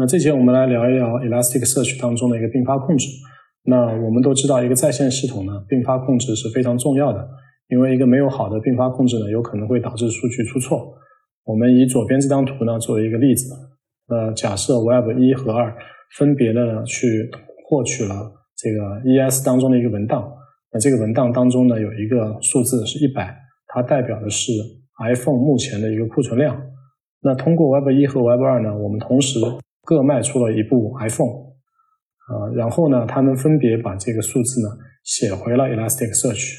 那这节我们来聊一聊 Elasticsearch 当中的一个并发控制。那我们都知道，一个在线系统呢，并发控制是非常重要的，因为一个没有好的并发控制呢，有可能会导致数据出错。我们以左边这张图呢作为一个例子，呃，假设 Web 一和二分别的去获取了这个 ES 当中的一个文档，那这个文档当中呢有一个数字是一百，它代表的是 iPhone 目前的一个库存量。那通过 Web 一和 Web 二呢，我们同时各卖出了一部 iPhone，啊，然后呢，他们分别把这个数字呢写回了 Elasticsearch。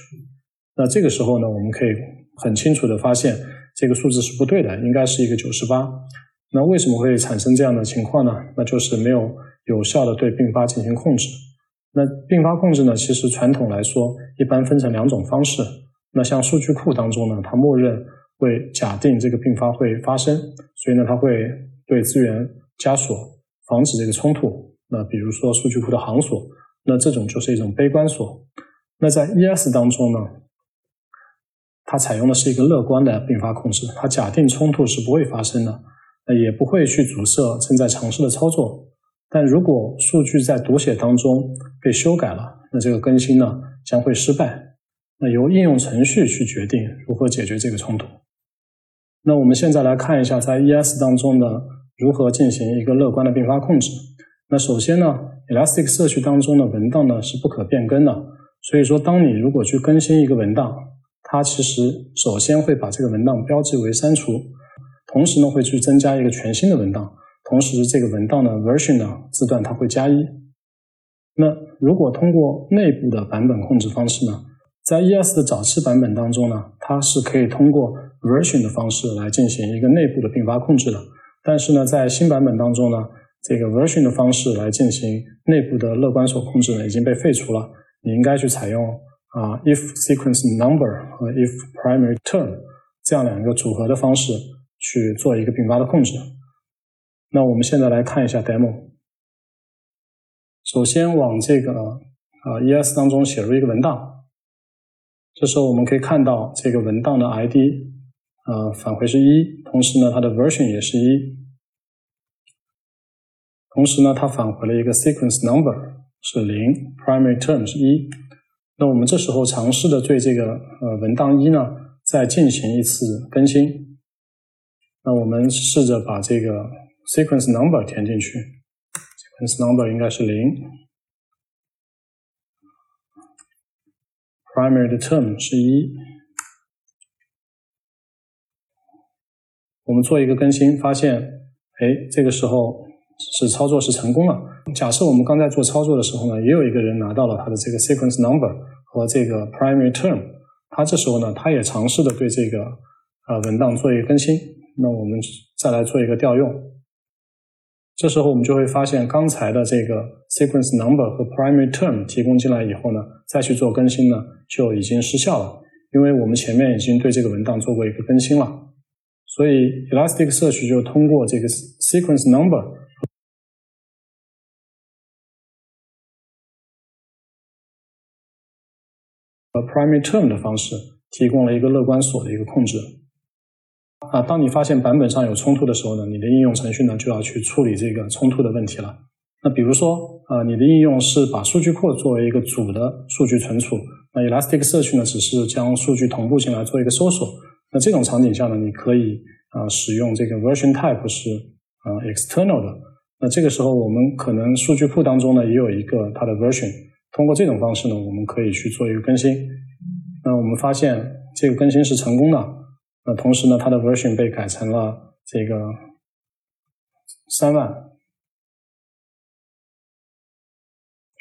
那这个时候呢，我们可以很清楚的发现这个数字是不对的，应该是一个九十八。那为什么会产生这样的情况呢？那就是没有有效的对并发进行控制。那并发控制呢，其实传统来说一般分成两种方式。那像数据库当中呢，它默认会假定这个并发会发生，所以呢，它会对资源加锁，防止这个冲突。那比如说数据库的行锁，那这种就是一种悲观锁。那在 ES 当中呢，它采用的是一个乐观的并发控制，它假定冲突是不会发生的，那也不会去阻塞正在尝试的操作。但如果数据在读写当中被修改了，那这个更新呢将会失败。那由应用程序去决定如何解决这个冲突。那我们现在来看一下，在 ES 当中的，如何进行一个乐观的并发控制。那首先呢，Elasticsearch 当中的文档呢是不可变更的，所以说当你如果去更新一个文档，它其实首先会把这个文档标记为删除，同时呢会去增加一个全新的文档，同时这个文档的 version 呢字段它会加一。那如果通过内部的版本控制方式呢，在 ES 的早期版本当中呢，它是可以通过 version 的方式来进行一个内部的并发控制的，但是呢在新版本当中呢。这个 version 的方式来进行内部的乐观锁控制呢，已经被废除了。你应该去采用啊 if sequence number 和 if primary term 这样两个组合的方式去做一个并发的控制。那我们现在来看一下 demo。首先往这个啊 ES 当中写入一个文档，这时候我们可以看到这个文档的 ID 啊返回是一，同时呢它的 version 也是一。同时呢，它返回了一个 sequence number 是零，primary term 是一。那我们这时候尝试的对这个呃文档一呢，再进行一次更新。那我们试着把这个 sequence number 填进去，sequence number 应该是零，primary 的 term 是一。我们做一个更新，发现，哎，这个时候。是操作是成功了。假设我们刚在做操作的时候呢，也有一个人拿到了他的这个 sequence number 和这个 primary term，他这时候呢，他也尝试的对这个呃文档做一个更新。那我们再来做一个调用，这时候我们就会发现刚才的这个 sequence number 和 primary term 提供进来以后呢，再去做更新呢，就已经失效了，因为我们前面已经对这个文档做过一个更新了。所以 Elasticsearch 就通过这个 sequence number。和 primary term 的方式提供了一个乐观锁的一个控制啊。当你发现版本上有冲突的时候呢，你的应用程序呢就要去处理这个冲突的问题了。那比如说啊，你的应用是把数据库作为一个主的数据存储，那 Elasticsearch 呢只是将数据同步进来做一个搜索。那这种场景下呢，你可以啊使用这个 version type 是啊 external 的。那这个时候我们可能数据库当中呢也有一个它的 version。通过这种方式呢，我们可以去做一个更新。那我们发现这个更新是成功的。那同时呢，它的 version 被改成了这个三万。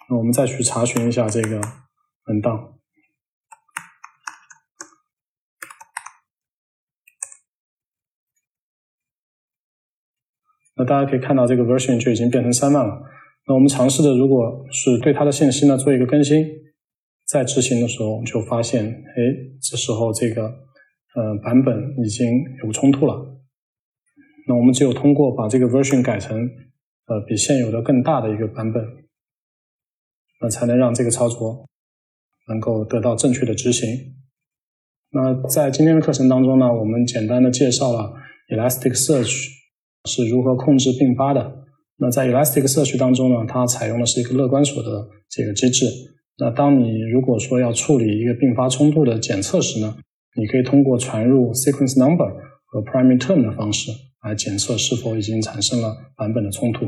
那我们再去查询一下这个文档。那大家可以看到，这个 version 就已经变成三万了。那我们尝试的，如果是对它的信息呢做一个更新，在执行的时候就发现，哎，这时候这个呃版本已经有冲突了。那我们只有通过把这个 version 改成呃比现有的更大的一个版本，那才能让这个操作能够得到正确的执行。那在今天的课程当中呢，我们简单的介绍了 Elasticsearch 是如何控制并发的。那在 Elastic 社区当中呢，它采用的是一个乐观锁的这个机制。那当你如果说要处理一个并发冲突的检测时呢，你可以通过传入 sequence number 和 primary term 的方式来检测是否已经产生了版本的冲突。